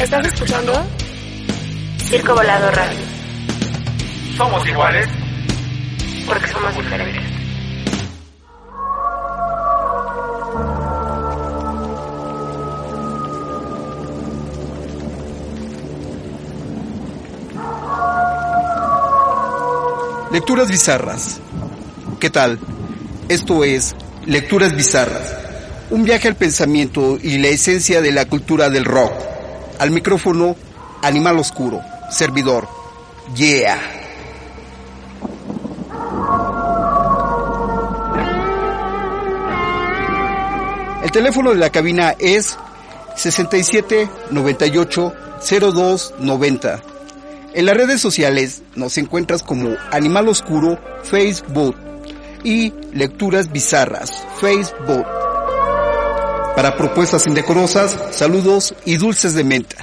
¿Estás escuchando? Circo Volado Radio. Somos iguales porque somos diferentes. Lecturas bizarras. ¿Qué tal? Esto es Lecturas bizarras. Un viaje al pensamiento y la esencia de la cultura del rock. Al micrófono, Animal Oscuro, servidor. Yeah. El teléfono de la cabina es 67 98 02 90. En las redes sociales nos encuentras como Animal Oscuro, Facebook y Lecturas Bizarras, Facebook. Para propuestas indecorosas, saludos y dulces de menta.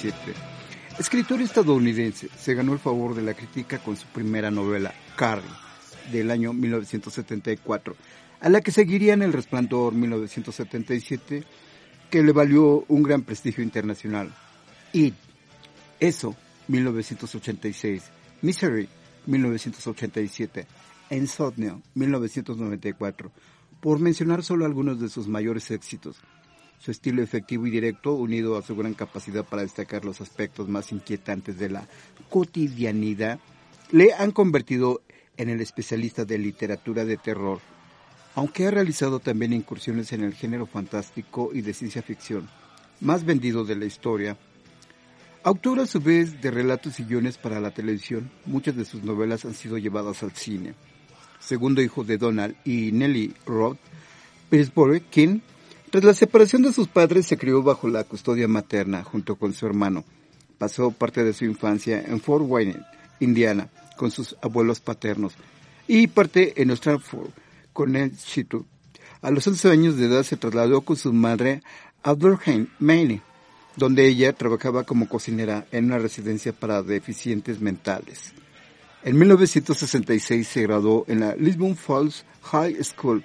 1947. Escritor estadounidense, se ganó el favor de la crítica con su primera novela, Carrie, del año 1974, a la que seguirían El Resplandor 1977, que le valió un gran prestigio internacional. It, Eso, 1986, Misery, 1987, Insomnia, 1994, por mencionar solo algunos de sus mayores éxitos. Su estilo efectivo y directo, unido a su gran capacidad para destacar los aspectos más inquietantes de la cotidianidad, le han convertido en el especialista de literatura de terror, aunque ha realizado también incursiones en el género fantástico y de ciencia ficción, más vendido de la historia. Autor a su vez de relatos y guiones para la televisión, muchas de sus novelas han sido llevadas al cine. Segundo hijo de Donald y Nellie Roth, Pillsbury King tras la separación de sus padres se crió bajo la custodia materna junto con su hermano. Pasó parte de su infancia en Fort Wayne, Indiana, con sus abuelos paternos y parte en Stratford, Connecticut. A los 11 años de edad se trasladó con su madre a Durham, Maine, donde ella trabajaba como cocinera en una residencia para deficientes mentales. En 1966 se graduó en la Lisbon Falls High School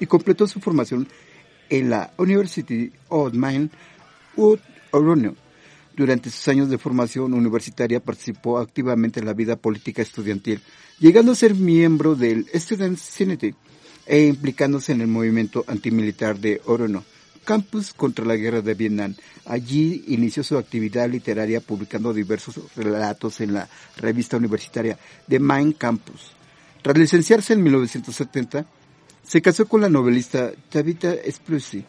y completó su formación en la University of Maine, Wood Orono. Durante sus años de formación universitaria participó activamente en la vida política estudiantil, llegando a ser miembro del Student Senate e implicándose en el movimiento antimilitar de Orono, campus contra la guerra de Vietnam. Allí inició su actividad literaria publicando diversos relatos en la revista universitaria The Maine Campus. Tras licenciarse en 1970, se casó con la novelista Tabitha Spruce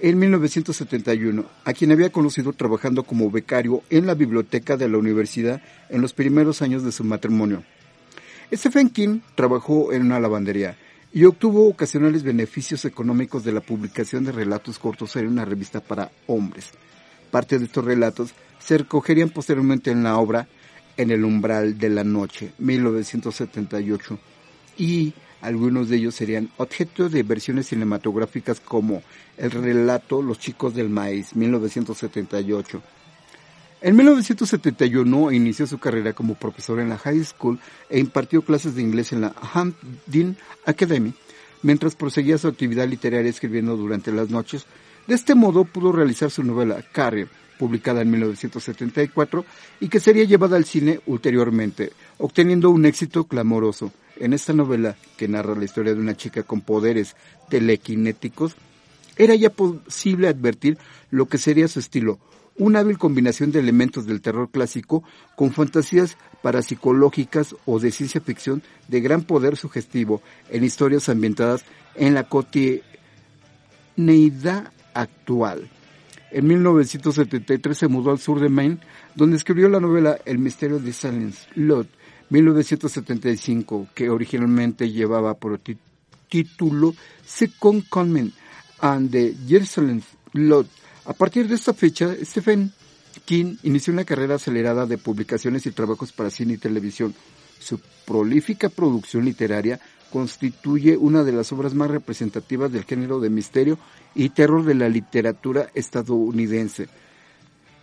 en 1971, a quien había conocido trabajando como becario en la biblioteca de la universidad en los primeros años de su matrimonio. Stephen King trabajó en una lavandería y obtuvo ocasionales beneficios económicos de la publicación de relatos cortos en una revista para hombres. Parte de estos relatos se recogerían posteriormente en la obra En el umbral de la noche, 1978, y algunos de ellos serían objeto de versiones cinematográficas como el relato Los chicos del maíz, 1978. En 1971 inició su carrera como profesor en la high school e impartió clases de inglés en la Hampden Academy, mientras proseguía su actividad literaria escribiendo durante las noches. De este modo pudo realizar su novela Carrier, publicada en 1974 y que sería llevada al cine ulteriormente, obteniendo un éxito clamoroso. En esta novela, que narra la historia de una chica con poderes telequinéticos, era ya posible advertir lo que sería su estilo, una hábil combinación de elementos del terror clásico con fantasías parapsicológicas o de ciencia ficción de gran poder sugestivo en historias ambientadas en la cotidianeidad actual. En 1973 se mudó al sur de Maine, donde escribió la novela El misterio de Silence Lot, 1975, que originalmente llevaba por título Second Coming and the Jerusalem Lot. A partir de esta fecha, Stephen King inició una carrera acelerada de publicaciones y trabajos para cine y televisión. Su prolífica producción literaria constituye una de las obras más representativas del género de misterio y terror de la literatura estadounidense.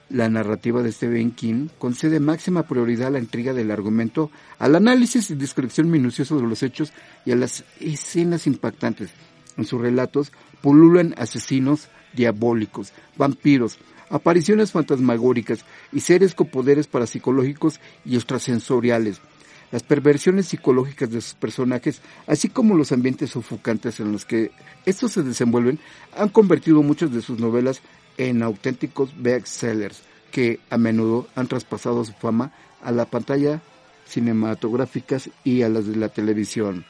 La narrativa de Stephen King concede máxima prioridad a la intriga del argumento, al análisis y descripción minucioso de los hechos y a las escenas impactantes. En sus relatos pululan asesinos diabólicos, vampiros, apariciones fantasmagóricas y seres con poderes parapsicológicos y extrasensoriales. Las perversiones psicológicas de sus personajes, así como los ambientes sofocantes en los que estos se desenvuelven, han convertido muchas de sus novelas en auténticos bestsellers que a menudo han traspasado su fama a la pantalla cinematográficas y a las de la televisión.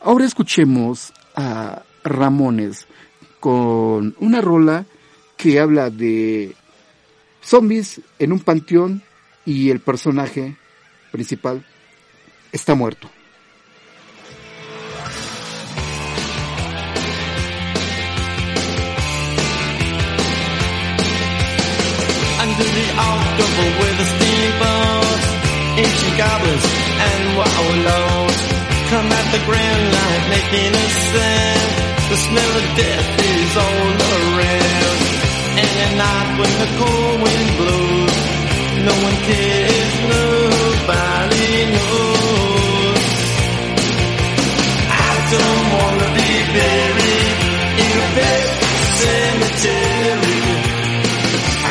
Ahora escuchemos a Ramones con una rola que habla de zombies en un panteón y el personaje principal está muerto. Night when the cold wind blows, no one cares, nobody don't wanna be buried in a pet cemetery.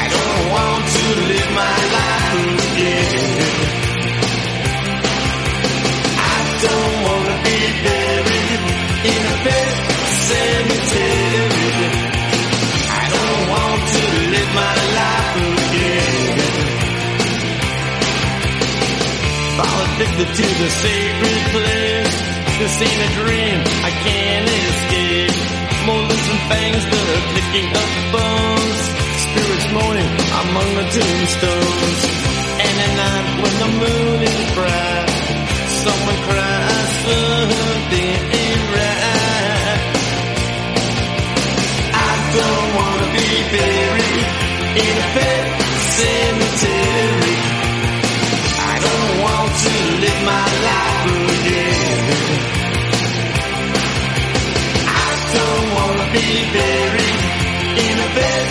I don't want to live my life again. I don't wanna be buried in a pet cemetery. I don't want to live my life again. Fall addicted to the sacred place. This ain't a dream, I can't escape. Molars and fangs that are picking up bones. Spirits moaning among the tombstones. And at night when the moon is bright, someone cries something ain't right. I don't wanna be buried in a pet cemetery. I don't want to live my life again. I don't wanna be buried in a pet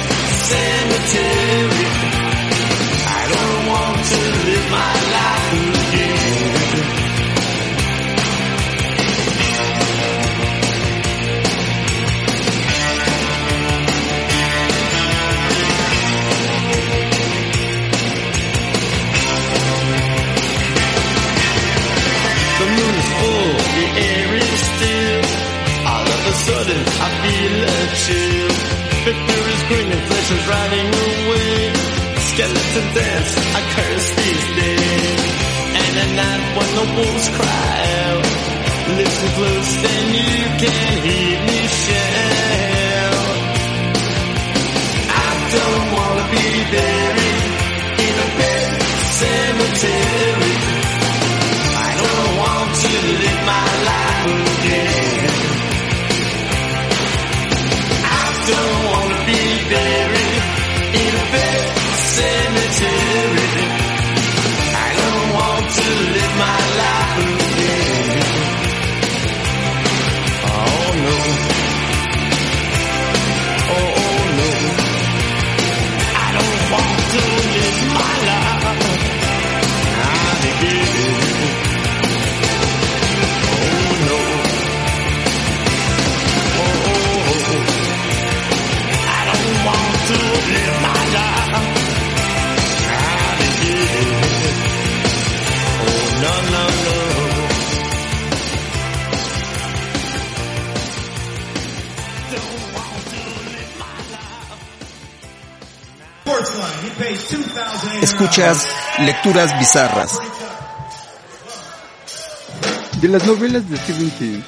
cemetery. 2000 Escuchas lecturas bizarras. De las novelas de Stephen King,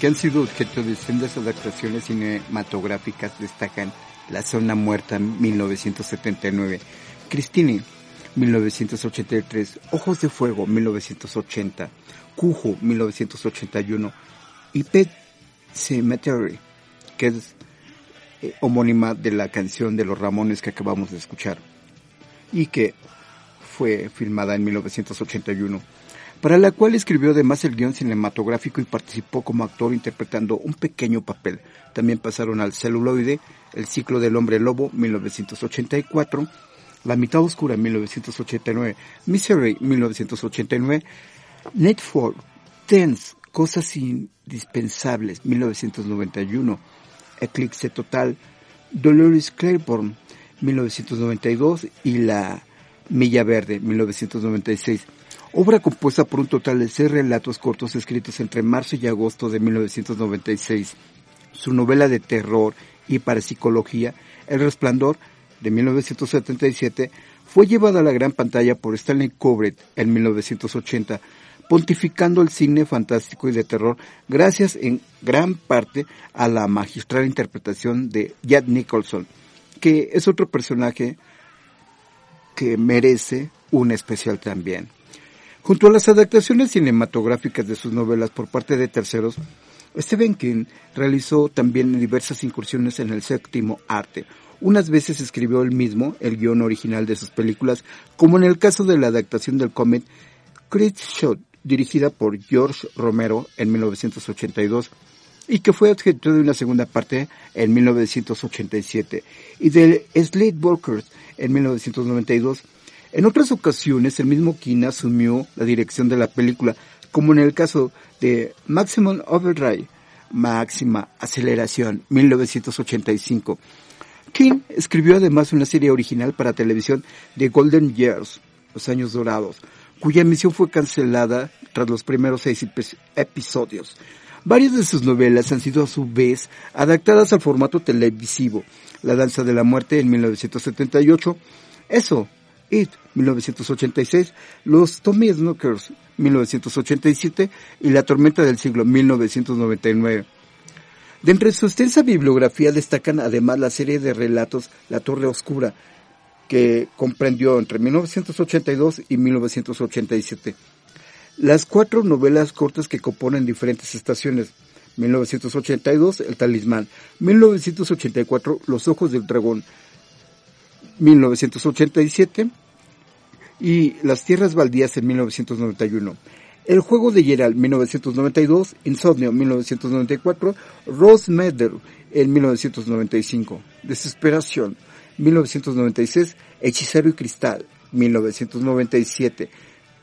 que han sido objeto de sendas adaptaciones cinematográficas, destacan La Zona Muerta 1979. Christine, 1983, Ojos de Fuego, 1980, Cujo, 1981 y Pet Cemetery, que es eh, homónima de la canción de los Ramones que acabamos de escuchar y que fue filmada en 1981, para la cual escribió además el guion cinematográfico y participó como actor interpretando un pequeño papel. También pasaron al celuloide, El ciclo del hombre lobo, 1984, La mitad oscura, 1989, Misery, 1989, Netfall, Tense, Cosas indispensables, 1991, Eclipse Total, Dolores Claiborne, 1992 y La Milla Verde, 1996. Obra compuesta por un total de seis relatos cortos escritos entre marzo y agosto de 1996. Su novela de terror y parapsicología, El Resplandor, de 1977, fue llevada a la gran pantalla por Stanley Kubrick en 1980, pontificando el cine fantástico y de terror gracias en gran parte a la magistral interpretación de Jack Nicholson, que es otro personaje que merece un especial también. Junto a las adaptaciones cinematográficas de sus novelas por parte de terceros, Stephen King realizó también diversas incursiones en el séptimo arte. Unas veces escribió él mismo el guion original de sus películas, como en el caso de la adaptación del cómic Chris Shot, dirigida por George Romero en 1982 y que fue objeto de una segunda parte en 1987 y de Slade Walkers en 1992. En otras ocasiones el mismo King asumió la dirección de la película, como en el caso de Maximum Overdrive, Máxima Aceleración, 1985. King escribió además una serie original para televisión de Golden Years, Los Años Dorados, cuya emisión fue cancelada tras los primeros seis episodios. Varias de sus novelas han sido a su vez adaptadas al formato televisivo. La Danza de la Muerte en 1978, Eso, It, 1986, Los Tommy Snookers, 1987 y La Tormenta del Siglo, 1999. De entre su extensa bibliografía destacan además la serie de relatos La Torre Oscura, que comprendió entre 1982 y 1987. Las cuatro novelas cortas que componen diferentes estaciones. 1982, El Talismán. 1984, Los Ojos del Dragón. 1987 y Las Tierras Baldías en 1991. El Juego de Gerald 1992, Insomnio 1994, Rose Medder en 1995, Desesperación 1996, Hechicero y Cristal, 1997,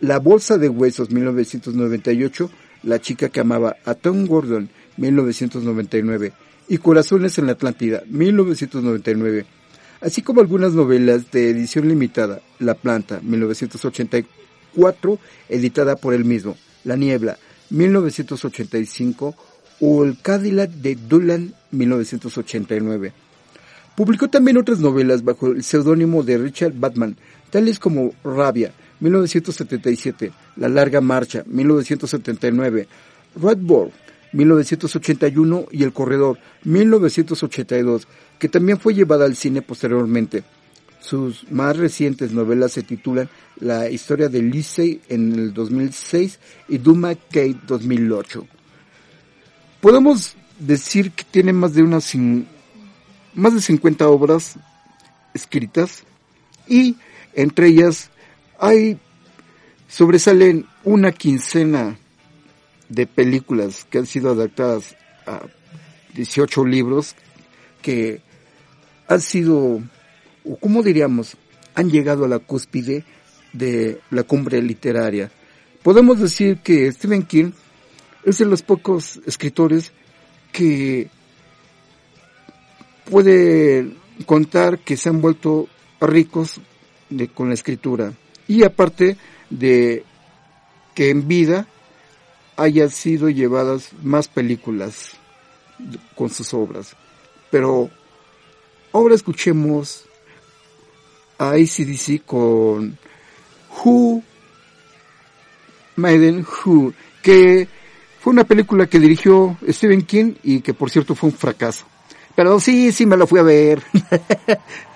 La Bolsa de Huesos, 1998, La Chica que Amaba a Tom Gordon, 1999, y Corazones en la Atlántida, 1999, así como algunas novelas de edición limitada, La Planta, 1984, editada por él mismo, La Niebla, 1985, o El Cadillac de Dulan, 1989. Publicó también otras novelas bajo el seudónimo de Richard Batman, tales como Rabia, 1977, La Larga Marcha, 1979, Redboard, 1981 y El Corredor, 1982, que también fue llevada al cine posteriormente. Sus más recientes novelas se titulan La historia de Lisey en el 2006 y Duma Kate 2008. Podemos decir que tiene más de unas más de 50 obras escritas y entre ellas hay sobresalen una quincena de películas que han sido adaptadas a 18 libros que han sido, o como diríamos, han llegado a la cúspide de la cumbre literaria. Podemos decir que Stephen King es de los pocos escritores que puede contar que se han vuelto ricos de, con la escritura y aparte de que en vida haya sido llevadas más películas con sus obras. Pero ahora escuchemos a ACDC con Who Maiden Who, que fue una película que dirigió Stephen King y que por cierto fue un fracaso. Pero sí, sí me lo fui a ver.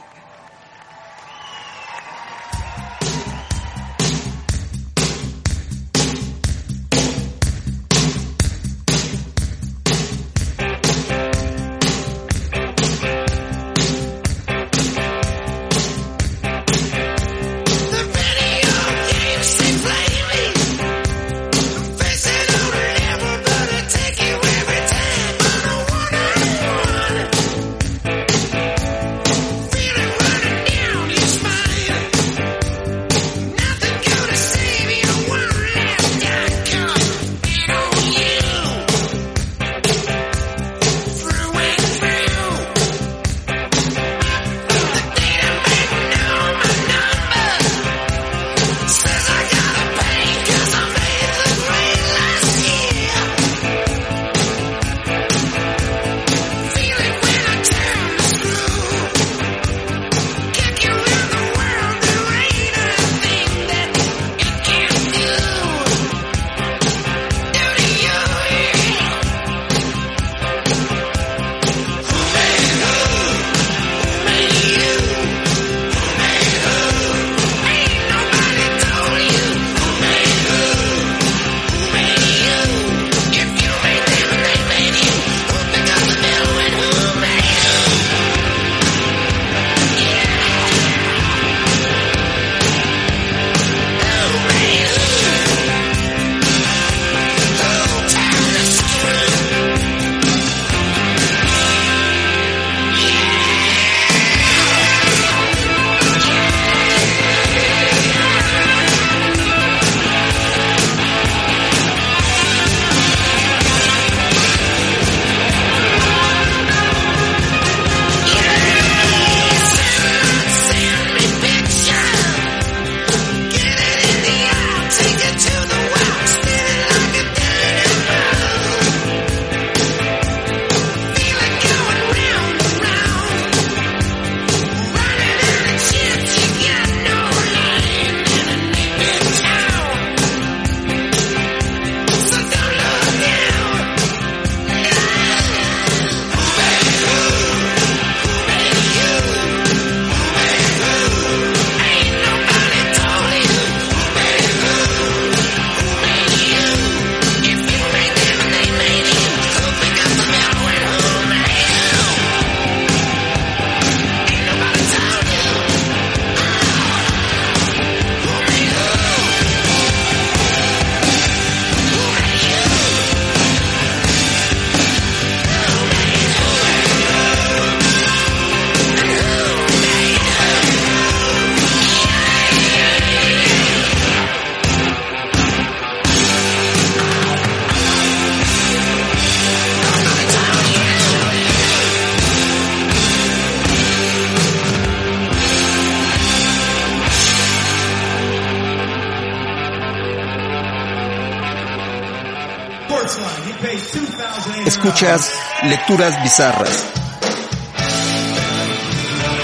2,800. Escuchas Lecturas Bizarras.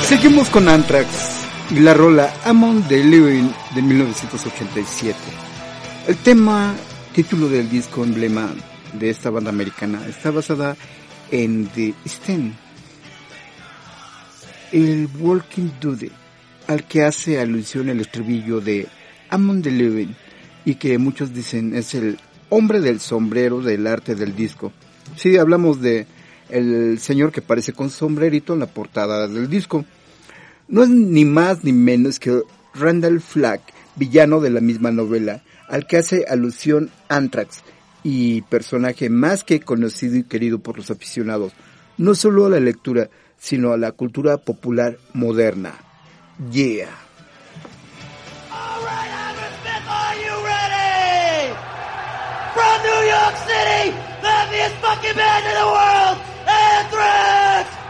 Seguimos con Anthrax y la rola Amon the Living de 1987. El tema, título del disco emblema de esta banda americana, está basada en The Stand, el Walking Dude, al que hace alusión el estribillo de Amon the Living y que muchos dicen es el hombre del sombrero del arte del disco. Sí, hablamos de el señor que parece con sombrerito en la portada del disco. No es ni más ni menos que Randall Flagg, villano de la misma novela, al que hace alusión Anthrax y personaje más que conocido y querido por los aficionados, no solo a la lectura, sino a la cultura popular moderna. Yeah. From New York City, the heaviest fucking band in the world, Anthrax!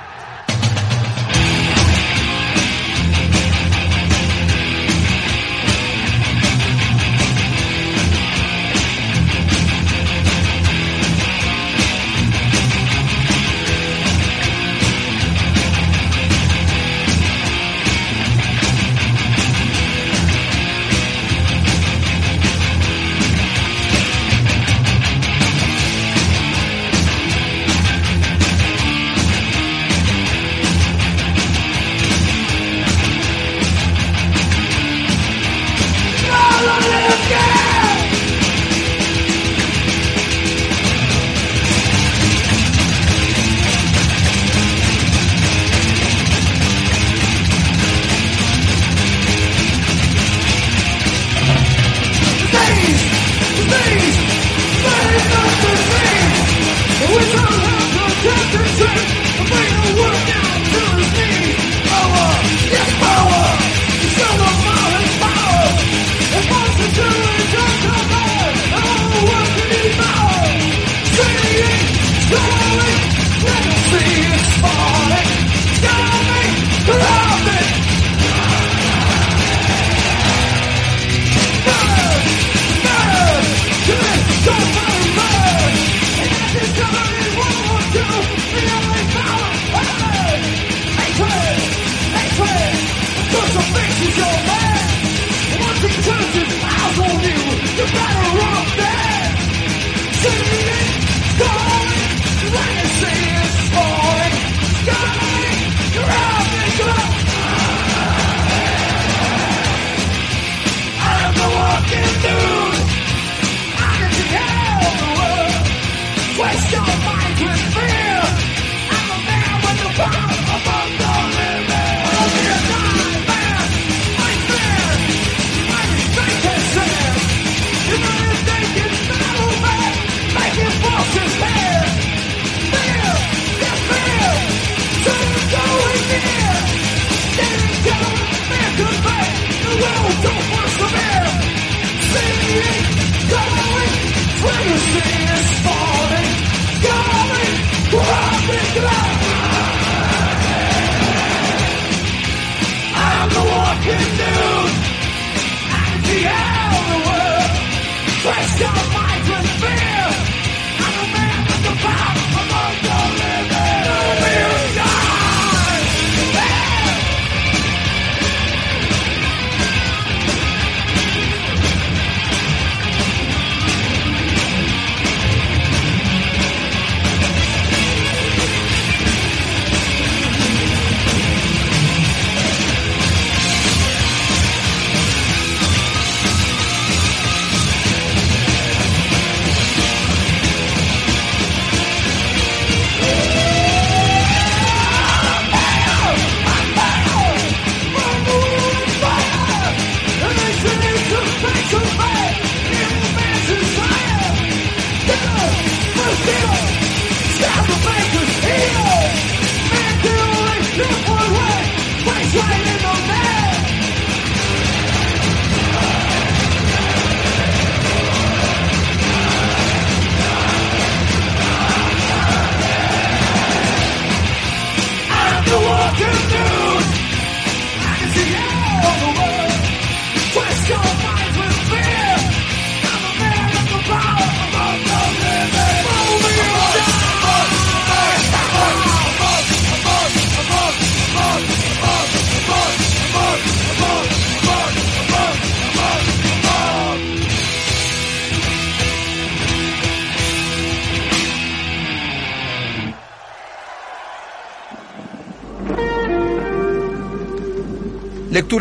Yeah.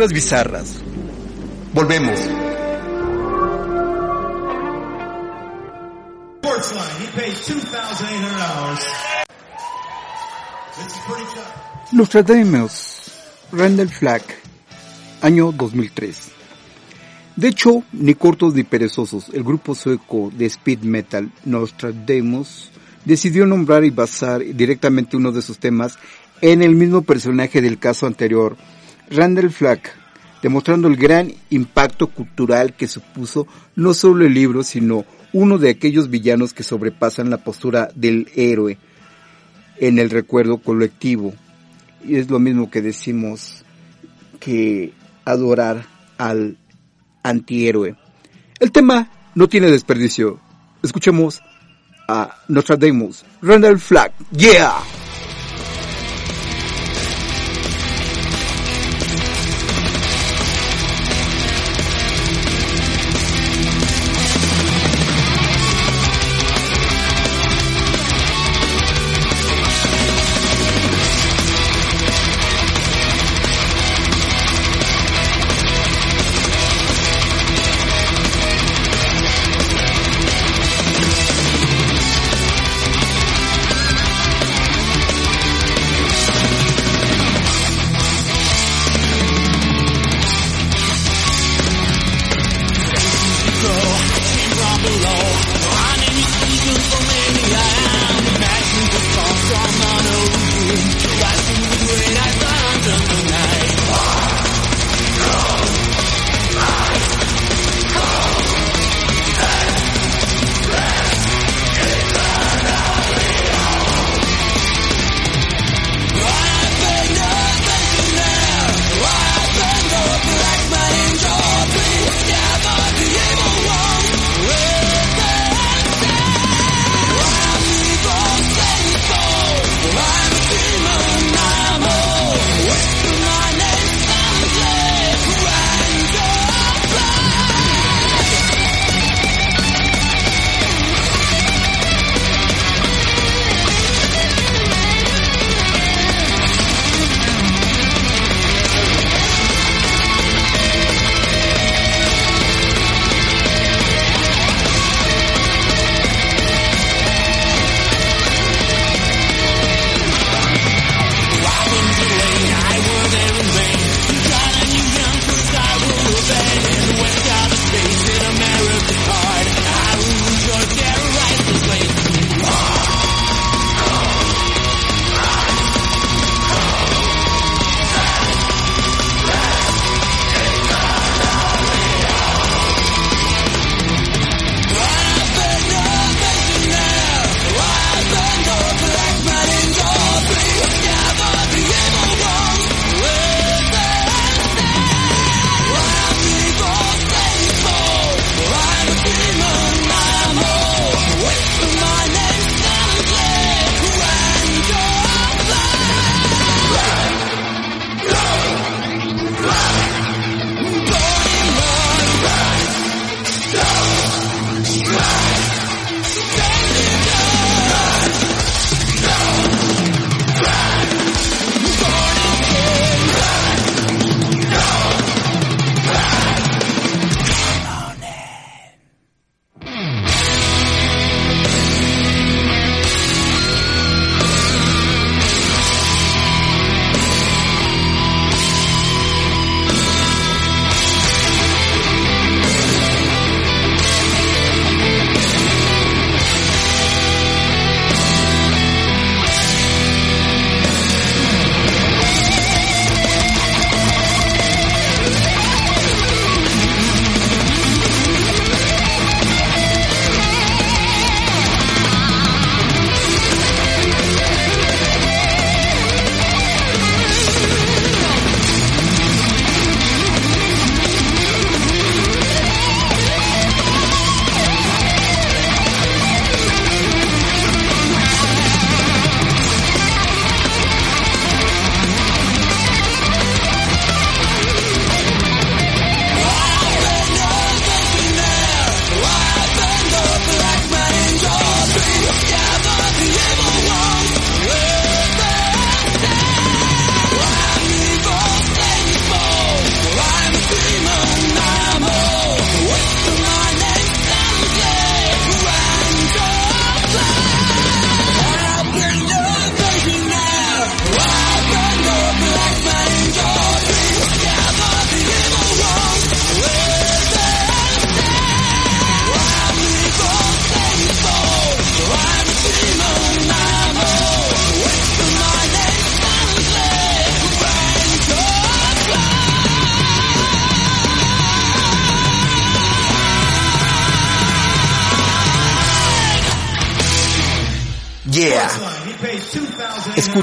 Lecturas bizarras. Volvemos. Sportsline, he paid $2,800. This is pretty tough. Nostradamus, Randall Flagg, año 2003. De hecho, ni cortos ni perezosos, el grupo sueco de speed metal Nostradamus decidió nombrar y basar directamente uno de sus temas en el mismo personaje del caso anterior, Randall Flagg, demostrando el gran impacto cultural que supuso no solo el libro, sino uno de aquellos villanos que sobrepasan la postura del héroe en el recuerdo colectivo. Y es lo mismo que decimos que adorar al antihéroe. El tema no tiene desperdicio. Escuchemos a Nostradamus, Randall Flagg. Yeah!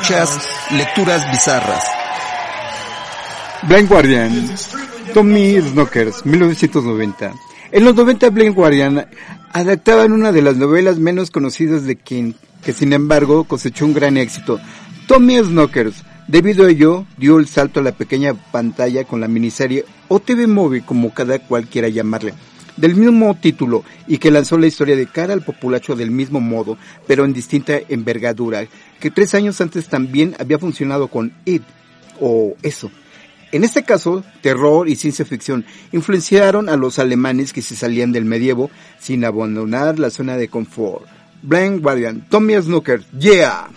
2,000 Escuchas lecturas bizarras. Blind Guardian, Tommy Snookers, 1990. En los 90 Blind Guardian adaptaban una de las novelas menos conocidas de King, que sin embargo cosechó un gran éxito. Tommy Snookers, debido a ello, dio el salto a la pequeña pantalla con la miniserie o TV Movie, como cada cual quiera llamarle, del mismo título y que lanzó la historia de cara al populacho del mismo modo, pero en distinta envergadura, que tres años antes también había funcionado con It, o eso. En este caso, terror y ciencia ficción influenciaron a los alemanes que se salían del medievo sin abandonar la zona de confort. Blind Guardian, Tommy Snooker, yeah!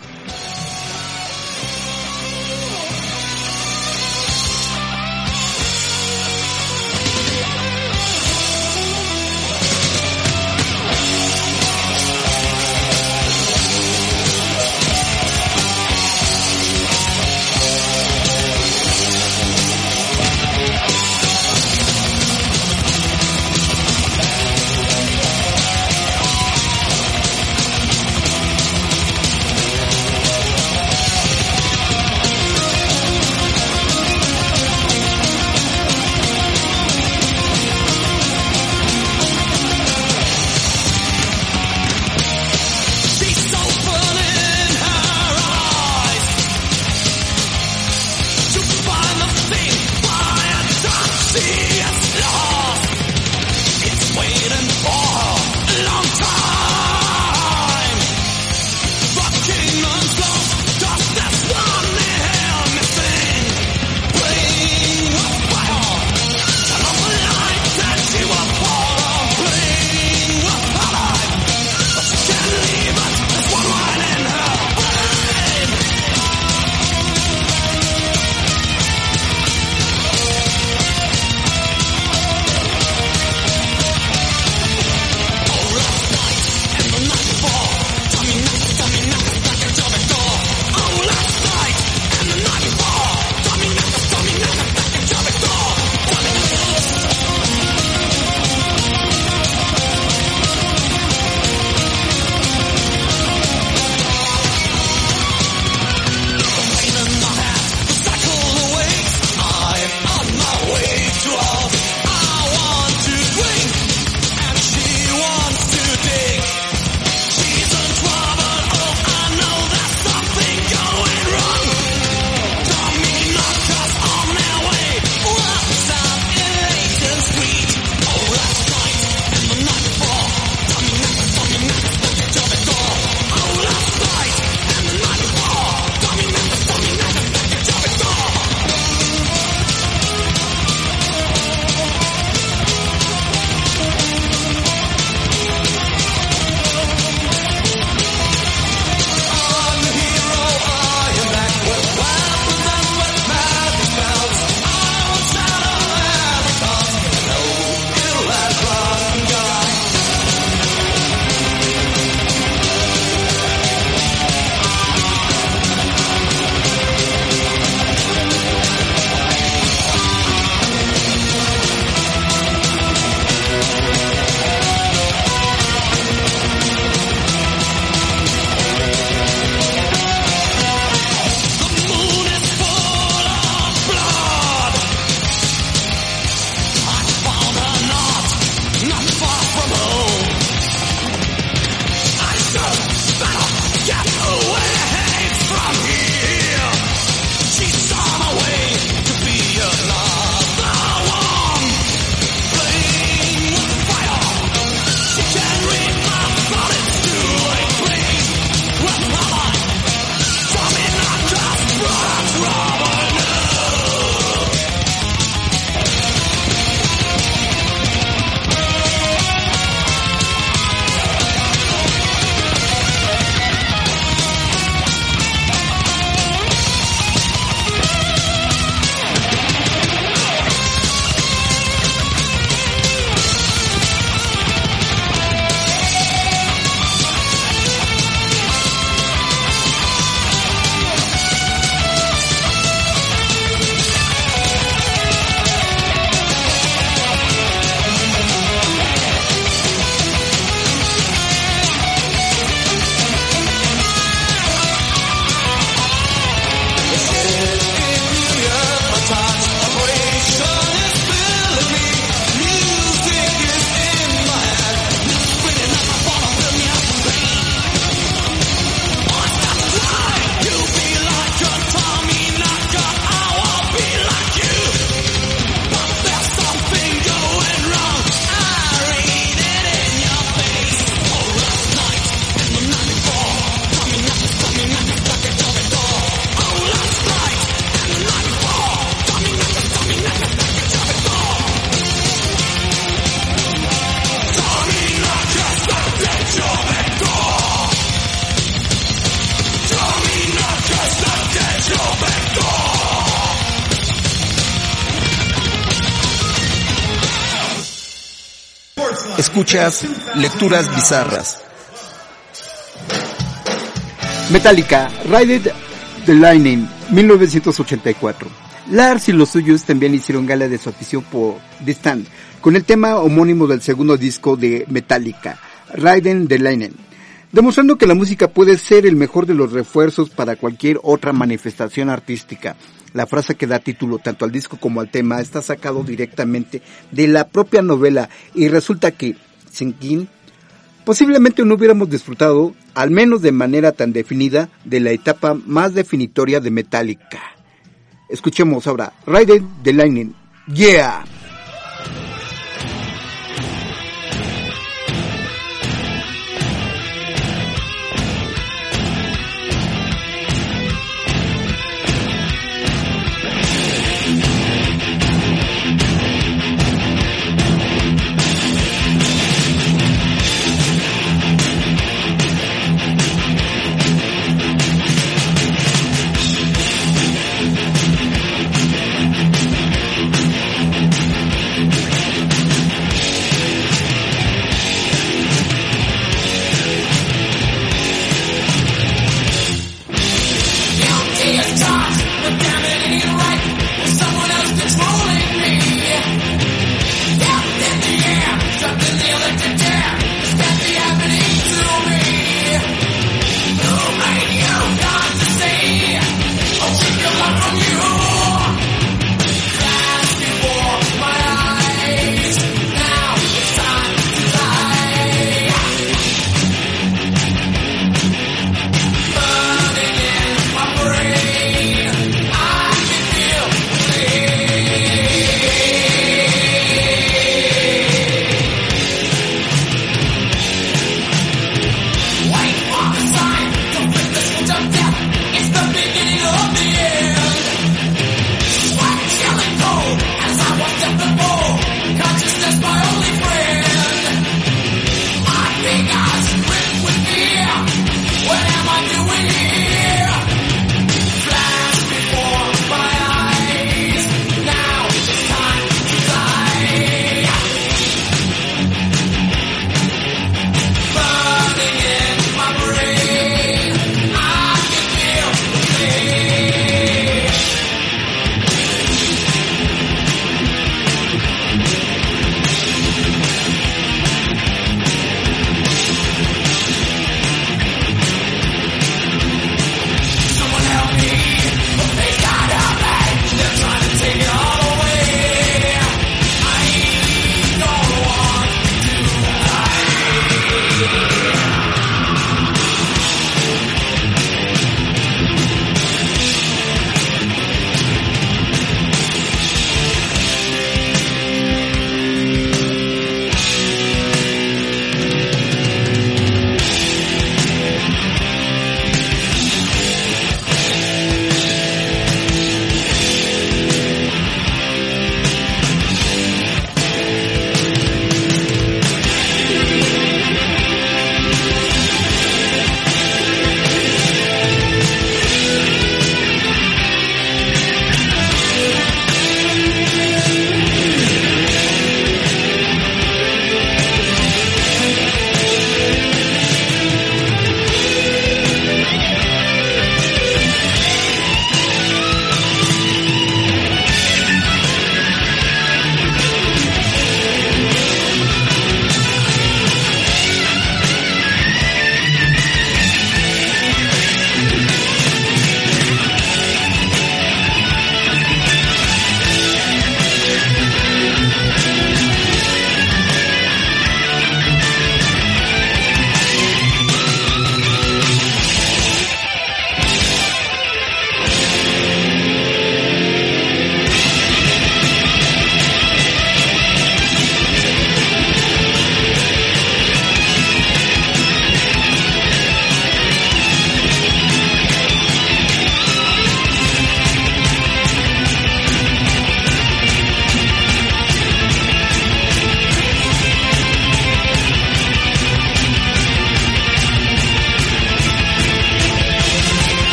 Escuchas Lecturas Bizarras. Metallica, Ride the Lightning, 1984. Lars y los suyos también hicieron gala de su afición por The Stand, con el tema homónimo del segundo disco de Metallica, Riding the Lightning, demostrando que la música puede ser el mejor de los refuerzos para cualquier otra manifestación artística. La frase que da título tanto al disco como al tema está sacado directamente de la propia novela y resulta que, sin King, posiblemente no hubiéramos disfrutado, al menos de manera tan definida, de la etapa más definitoria de Metallica. Escuchemos ahora Ride the Lightning. Yeah.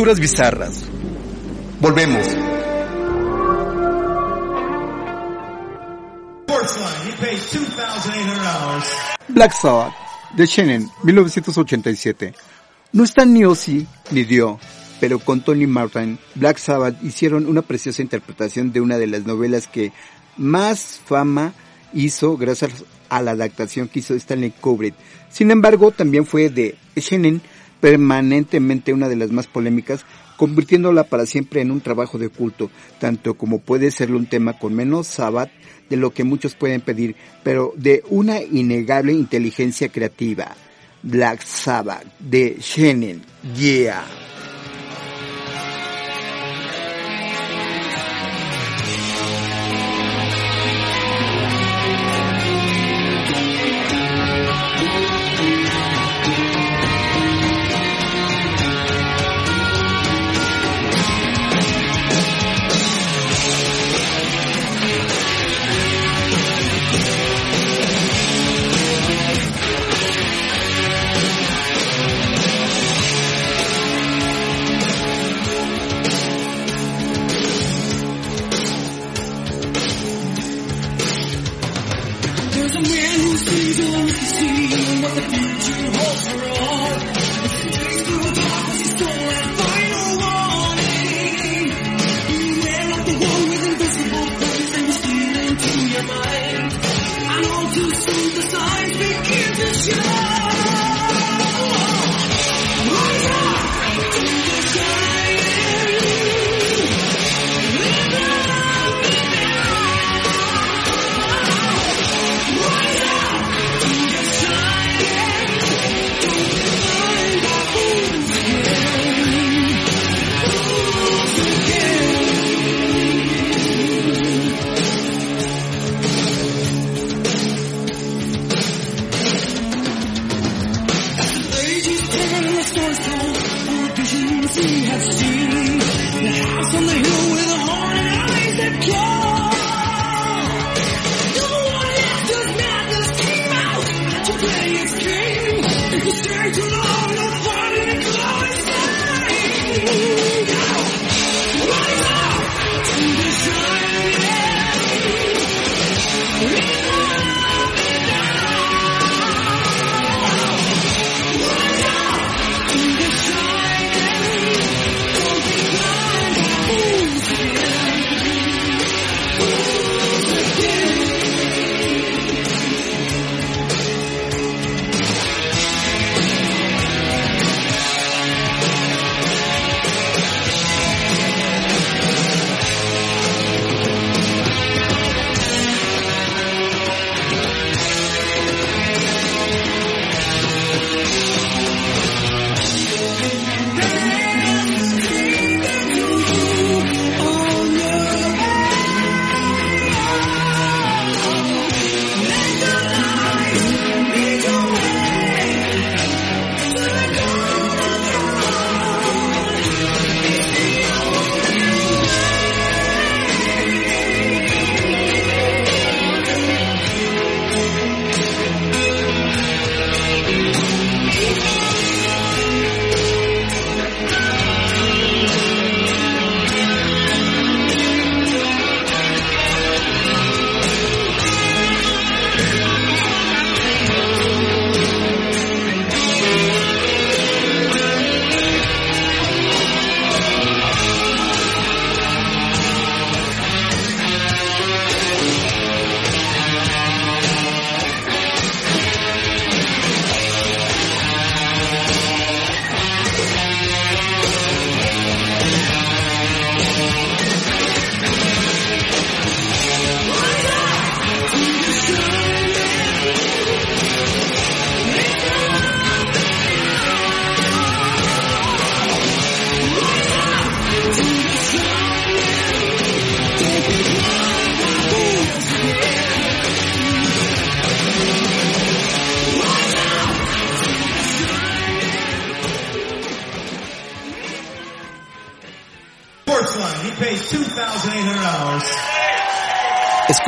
Lecturas bizarras. Volvemos. Sportsline, he paid $2,800. Black Sabbath, de Shannon, 1987. No están ni Ozzy ni Dio, pero con Tony Martin, Black Sabbath hicieron una preciosa interpretación de una de las novelas que más fama hizo gracias a la adaptación que hizo Stanley Kubrick. Sin embargo, también fue de Shannon permanentemente una de las más polémicas, convirtiéndola para siempre en un trabajo de culto, tanto como puede serlo un tema con menos Sabbath de lo que muchos pueden pedir, pero de una innegable inteligencia creativa. Black Sabbath de Shannon, yeah.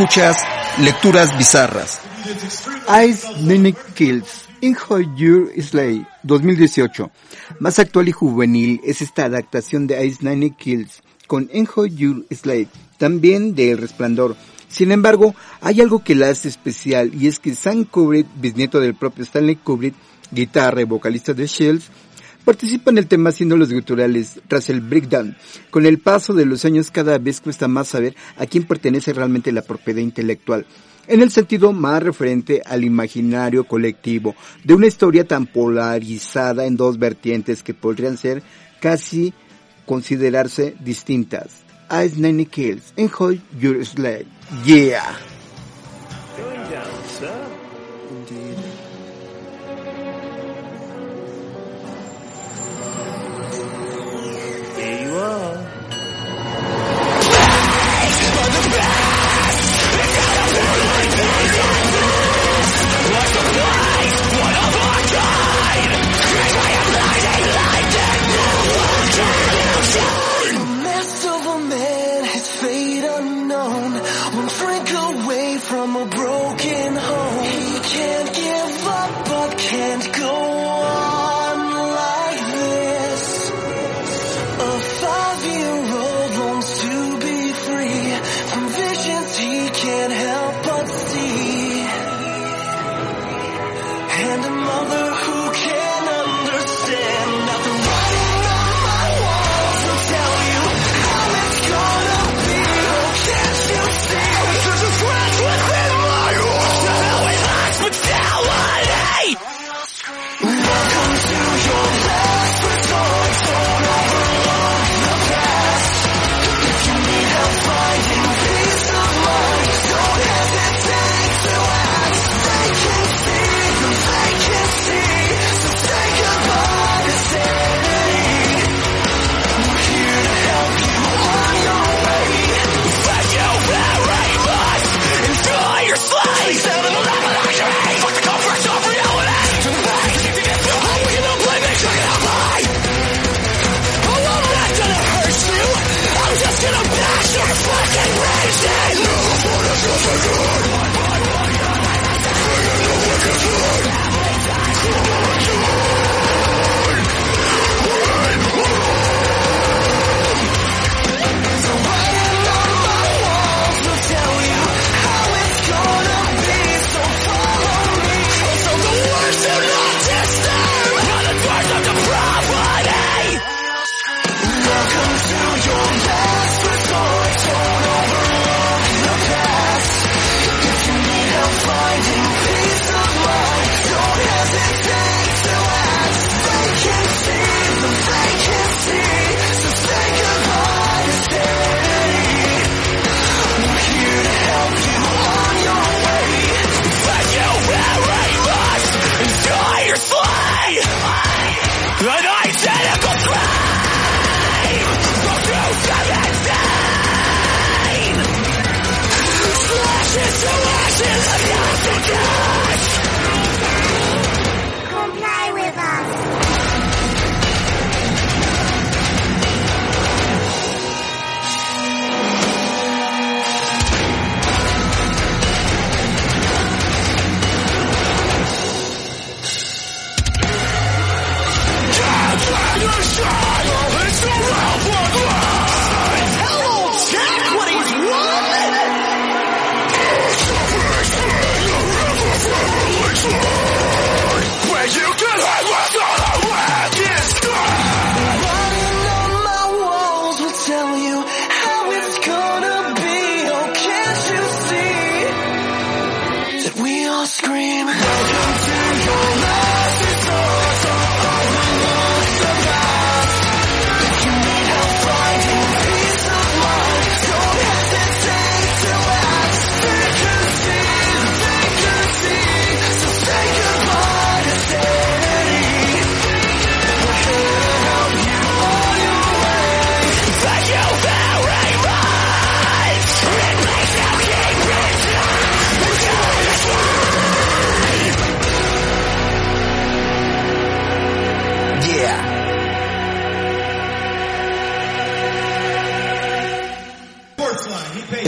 escuchas Lecturas Bizarras. Ice Nene Kills, Inho Your Slay, 2018. Más actual y juvenil es esta adaptación de Ice Nine Kills con Enjoy Your Slay, también de El Resplandor. Sin embargo, hay algo que la hace especial y es que Sam Kubrick, bisnieto del propio Stanley Kubrick, guitarra y vocalista de Shells, Participa en el tema haciendo los guturales tras el breakdown. Con el paso de los años cada vez cuesta más saber a quién pertenece realmente la propiedad intelectual en el sentido más referente al imaginario colectivo, de una historia tan polarizada en dos vertientes que podrían ser casi considerarse distintas. Ice Nine Kills and Hold Your Slave. Yeah.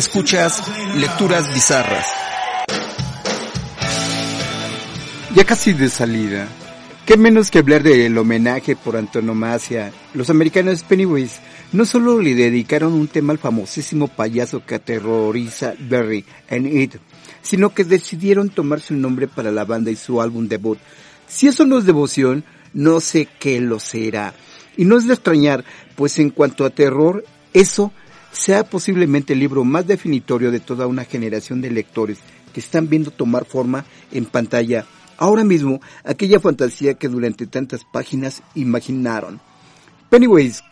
Escuchas Lecturas Bizarras. Ya casi de salida, qué menos que hablar del homenaje por antonomasia. Los americanos Pennywise no solo le dedicaron un tema al famosísimo payaso que aterroriza Barry en It, sino que decidieron tomar su nombre para la banda y su álbum debut. Si eso no es devoción, no sé qué lo será. Y no es de extrañar, pues en cuanto a terror, eso sea posiblemente el libro más definitorio de toda una generación de lectores que están viendo tomar forma en pantalla ahora mismo aquella fantasía que durante tantas páginas imaginaron. Pennywise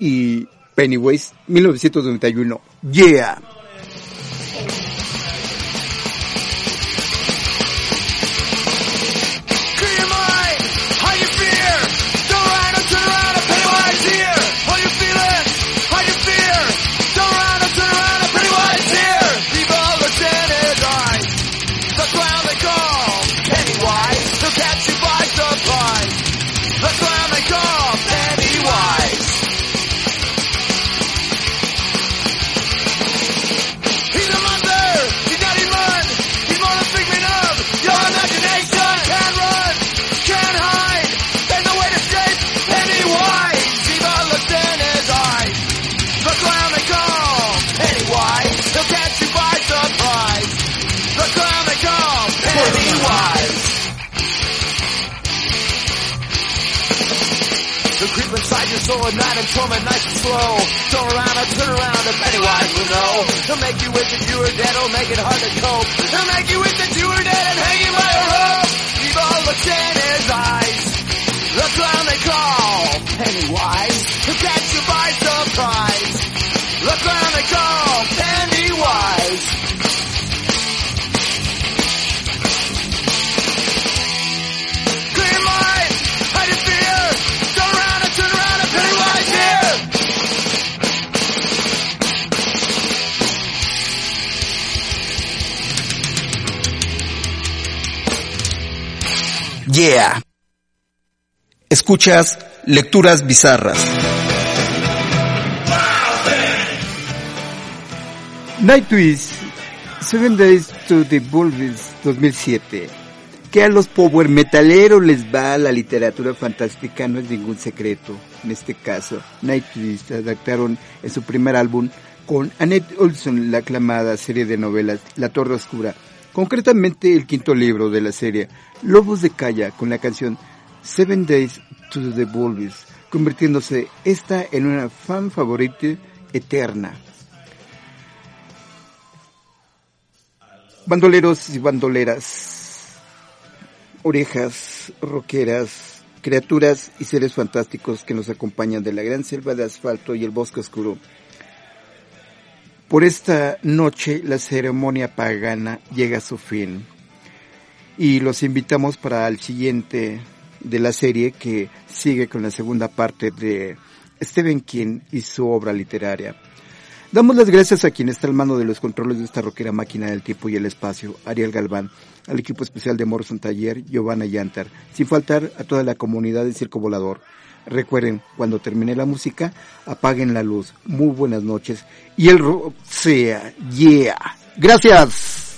y Pennywise 1991. Yeah. Slow. Turn around and turn around and Pennywise will know. He'll make you wish that you were dead, he'll make it hard to cope. He'll make you wish that you were dead and hanging by a rope. Evil looks in his eyes. The clown they call Pennywise. He'll catch you by surprise. The clown they call Pennywise. Yeah. Escuchas lecturas bizarras. Nightwish, Seven Days to the Bulbis 2007. Que a los power metaleros les va la literatura fantástica no es ningún secreto. En este caso, Nightwish adaptaron en su primer álbum con Annette Olson la aclamada serie de novelas La Torre Oscura, concretamente el quinto libro de la serie Lobos de Calla con la canción Seven Days to the Bulbis, convirtiéndose esta en una fan favorita eterna. Bandoleros y bandoleras, orejas, roqueras, criaturas y seres fantásticos que nos acompañan de la gran selva de asfalto y el bosque oscuro. Por esta noche la ceremonia pagana llega a su fin y los invitamos para el siguiente de la serie que sigue con la segunda parte de Stephen King y su obra literaria. Damos las gracias a quien está al mando de los controles de esta roquera máquina del tiempo y el espacio, Ariel Galván, al equipo especial de Morrison Taller, Giovanna Yantar, sin faltar a toda la comunidad de Circo Volador. Recuerden, cuando termine la música, apaguen la luz. Muy buenas noches. Y el rock sea, yeah. Gracias.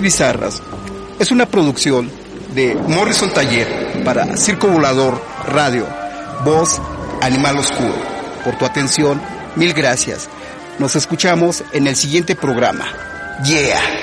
Bizarras es una producción de Morrison Taller para Circo Volador Radio, Voz Animal Oscuro. Por tu atención, mil gracias. Nos escuchamos en el siguiente programa. Yeah.